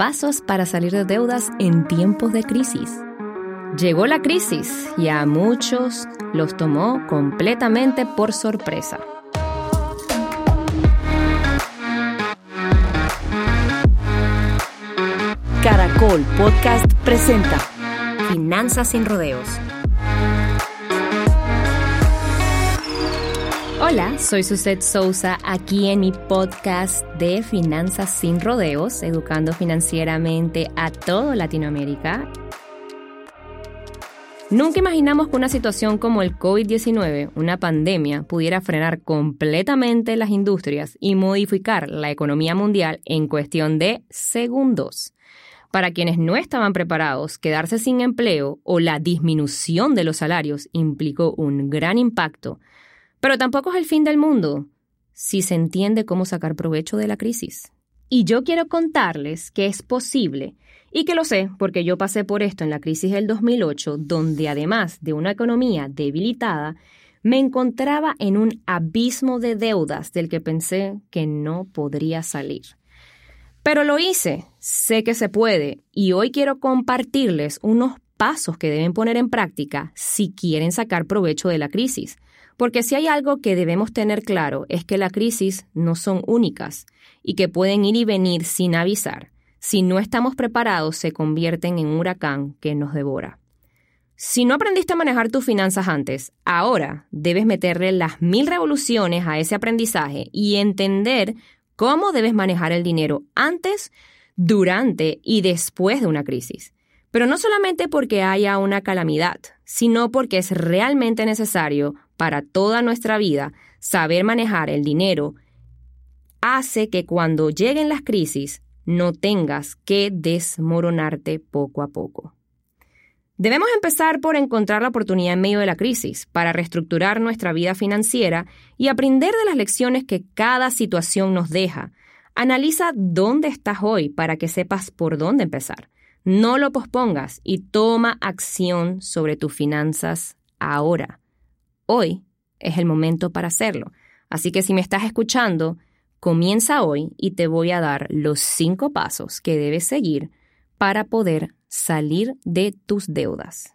pasos para salir de deudas en tiempos de crisis. Llegó la crisis y a muchos los tomó completamente por sorpresa. Caracol Podcast presenta Finanzas sin rodeos. Hola, soy Suset Sousa aquí en mi podcast de Finanzas sin rodeos, educando financieramente a todo Latinoamérica. Nunca imaginamos que una situación como el COVID-19, una pandemia, pudiera frenar completamente las industrias y modificar la economía mundial en cuestión de segundos. Para quienes no estaban preparados, quedarse sin empleo o la disminución de los salarios implicó un gran impacto, pero tampoco es el fin del mundo si se entiende cómo sacar provecho de la crisis. Y yo quiero contarles que es posible, y que lo sé porque yo pasé por esto en la crisis del 2008, donde además de una economía debilitada, me encontraba en un abismo de deudas del que pensé que no podría salir. Pero lo hice, sé que se puede, y hoy quiero compartirles unos pasos que deben poner en práctica si quieren sacar provecho de la crisis. Porque si hay algo que debemos tener claro es que las crisis no son únicas y que pueden ir y venir sin avisar. Si no estamos preparados, se convierten en un huracán que nos devora. Si no aprendiste a manejar tus finanzas antes, ahora debes meterle las mil revoluciones a ese aprendizaje y entender cómo debes manejar el dinero antes, durante y después de una crisis. Pero no solamente porque haya una calamidad, sino porque es realmente necesario para toda nuestra vida saber manejar el dinero, hace que cuando lleguen las crisis no tengas que desmoronarte poco a poco. Debemos empezar por encontrar la oportunidad en medio de la crisis para reestructurar nuestra vida financiera y aprender de las lecciones que cada situación nos deja. Analiza dónde estás hoy para que sepas por dónde empezar. No lo pospongas y toma acción sobre tus finanzas ahora. Hoy es el momento para hacerlo. Así que si me estás escuchando, comienza hoy y te voy a dar los cinco pasos que debes seguir para poder salir de tus deudas.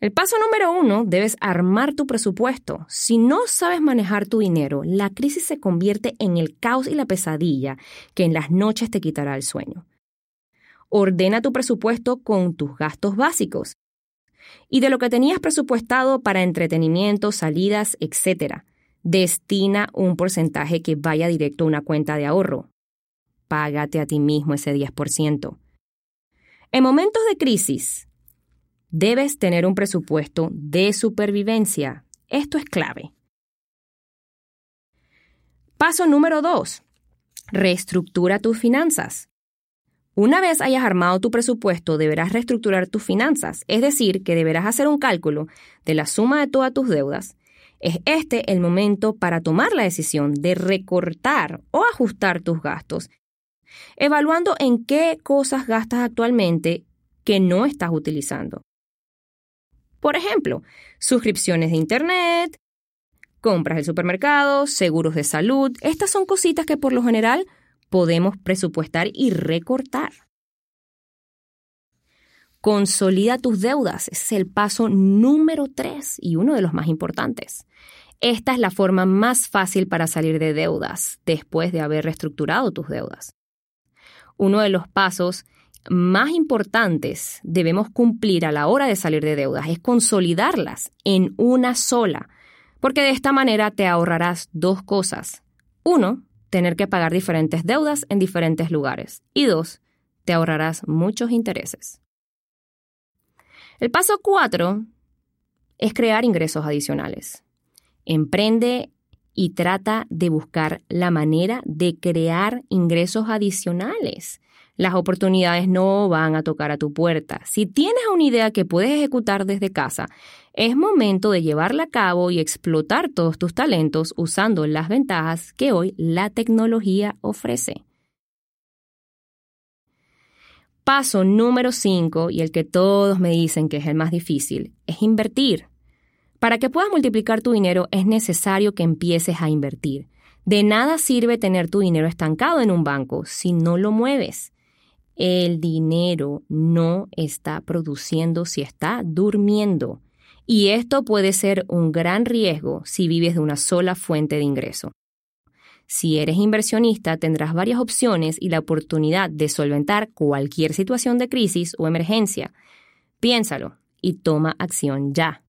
El paso número uno, debes armar tu presupuesto. Si no sabes manejar tu dinero, la crisis se convierte en el caos y la pesadilla que en las noches te quitará el sueño. Ordena tu presupuesto con tus gastos básicos y de lo que tenías presupuestado para entretenimiento, salidas, etc. Destina un porcentaje que vaya directo a una cuenta de ahorro págate a ti mismo ese 10%. En momentos de crisis, debes tener un presupuesto de supervivencia. Esto es clave. Paso número 2. Reestructura tus finanzas. Una vez hayas armado tu presupuesto, deberás reestructurar tus finanzas, es decir, que deberás hacer un cálculo de la suma de todas tus deudas. Es este el momento para tomar la decisión de recortar o ajustar tus gastos evaluando en qué cosas gastas actualmente que no estás utilizando. Por ejemplo, suscripciones de Internet, compras del supermercado, seguros de salud. Estas son cositas que por lo general podemos presupuestar y recortar. Consolida tus deudas. Es el paso número tres y uno de los más importantes. Esta es la forma más fácil para salir de deudas después de haber reestructurado tus deudas uno de los pasos más importantes debemos cumplir a la hora de salir de deudas es consolidarlas en una sola, porque de esta manera te ahorrarás dos cosas. Uno, tener que pagar diferentes deudas en diferentes lugares. Y dos, te ahorrarás muchos intereses. El paso cuatro es crear ingresos adicionales. Emprende y trata de buscar la manera de crear ingresos adicionales. Las oportunidades no van a tocar a tu puerta. Si tienes una idea que puedes ejecutar desde casa, es momento de llevarla a cabo y explotar todos tus talentos usando las ventajas que hoy la tecnología ofrece. Paso número 5, y el que todos me dicen que es el más difícil, es invertir. Para que puedas multiplicar tu dinero es necesario que empieces a invertir. De nada sirve tener tu dinero estancado en un banco si no lo mueves. El dinero no está produciendo si está durmiendo. Y esto puede ser un gran riesgo si vives de una sola fuente de ingreso. Si eres inversionista, tendrás varias opciones y la oportunidad de solventar cualquier situación de crisis o emergencia. Piénsalo y toma acción ya.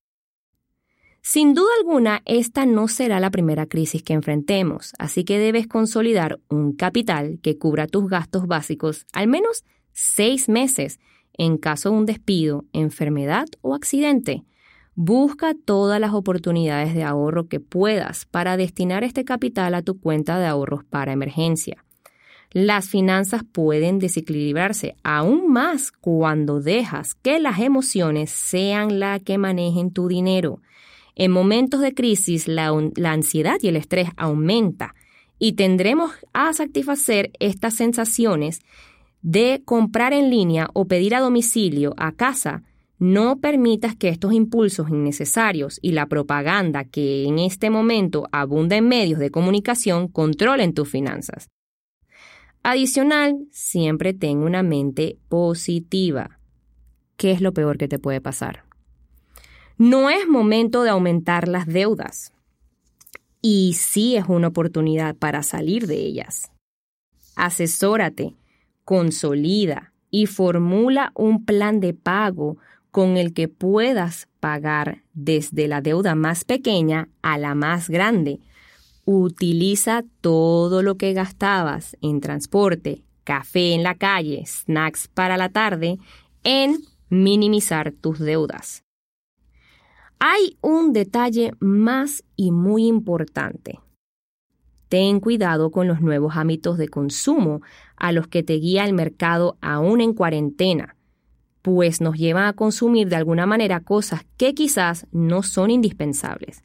Sin duda alguna, esta no será la primera crisis que enfrentemos, así que debes consolidar un capital que cubra tus gastos básicos al menos seis meses en caso de un despido, enfermedad o accidente. Busca todas las oportunidades de ahorro que puedas para destinar este capital a tu cuenta de ahorros para emergencia. Las finanzas pueden desequilibrarse aún más cuando dejas que las emociones sean las que manejen tu dinero. En momentos de crisis, la, ansiedad y el estrés aumenta y tendremos a satisfacer estas sensaciones de comprar en línea o pedir a domicilio a casa. No permitas que estos impulsos innecesarios y la propaganda que en este momento abunda en medios de comunicación controlen tus finanzas. Adicional, siempre ten una mente positiva. ¿Qué es lo peor que te puede pasar? No es momento de aumentar las deudas. Y sí es una oportunidad para salir de ellas. Asesórate, consolida y formula un plan de pago con el que puedas pagar desde la deuda más pequeña a la más grande. Utiliza todo lo que gastabas en transporte, café en la calle, snacks para la tarde, en minimizar tus deudas. Hay un detalle más y muy importante. Ten cuidado con los nuevos hábitos de consumo a los que te guía el mercado aún en cuarentena, pues nos llevan a consumir de alguna manera cosas que quizás no son indispensables.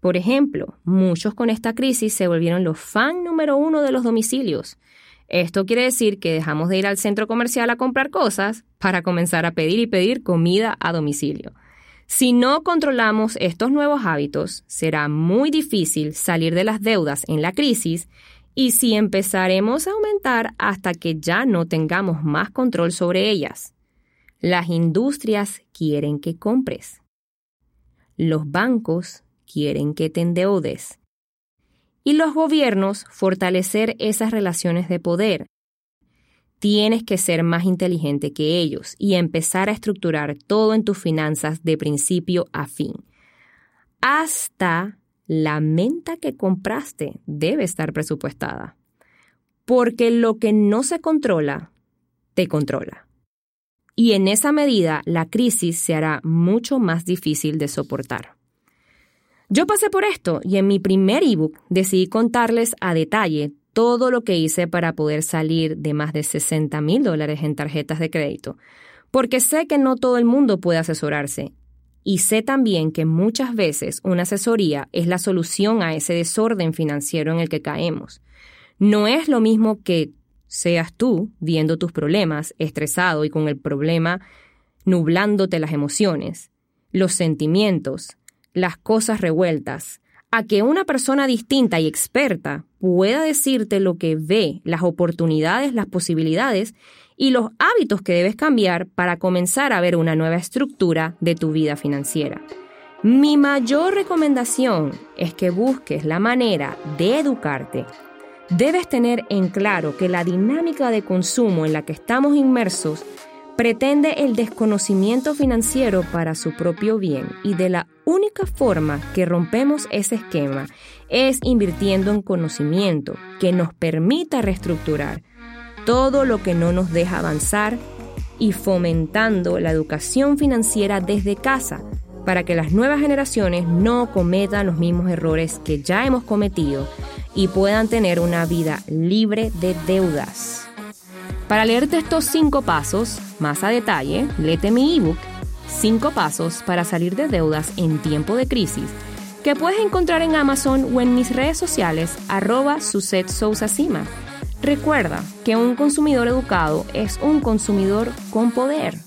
Por ejemplo, muchos con esta crisis se volvieron los fan número uno de los domicilios. Esto quiere decir que dejamos de ir al centro comercial a comprar cosas para comenzar a pedir y pedir comida a domicilio. Si no controlamos estos nuevos hábitos, será muy difícil salir de las deudas en la crisis y si empezaremos a aumentar hasta que ya no tengamos más control sobre ellas. Las industrias quieren que compres. Los bancos quieren que te endeudes. Y los gobiernos fortalecer esas relaciones de poder tienes que ser más inteligente que ellos y empezar a estructurar todo en tus finanzas de principio a fin. Hasta la menta que compraste debe estar presupuestada. Porque lo que no se controla, te controla. Y en esa medida la crisis se hará mucho más difícil de soportar. Yo pasé por esto y en mi primer ebook decidí contarles a detalle todo lo que hice para poder salir de más de 60 mil dólares en tarjetas de crédito, porque sé que no todo el mundo puede asesorarse. Y sé también que muchas veces una asesoría es la solución a ese desorden financiero en el que caemos. No es lo mismo que seas tú viendo tus problemas, estresado y con el problema nublándote las emociones, los sentimientos, las cosas revueltas, a que una persona distinta y experta pueda decirte lo que ve, las oportunidades, las posibilidades y los hábitos que debes cambiar para comenzar a ver una nueva estructura de tu vida financiera. Mi mayor recomendación es que busques la manera de educarte. Debes tener en claro que la dinámica de consumo en la que estamos inmersos pretende el desconocimiento financiero para su propio bien y de la única forma que rompemos ese esquema es invirtiendo en conocimiento que nos permita reestructurar todo lo que no nos deja avanzar y fomentando la educación financiera desde casa para que las nuevas generaciones no cometan los mismos errores que ya hemos cometido y puedan tener una vida libre de deudas. Para leerte estos cinco pasos más a detalle, léete mi ebook 5 pasos para salir de deudas en tiempo de crisis que puedes encontrar en Amazon o en mis redes sociales arroba Suset Sousa Cima. Recuerda que un consumidor educado es un consumidor con poder.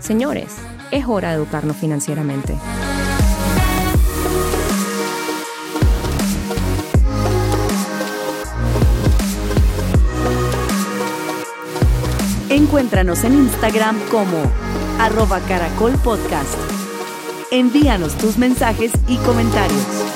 Señores, es hora de educarnos financieramente. Encuéntranos en Instagram como arroba caracolpodcast. Envíanos tus mensajes y comentarios.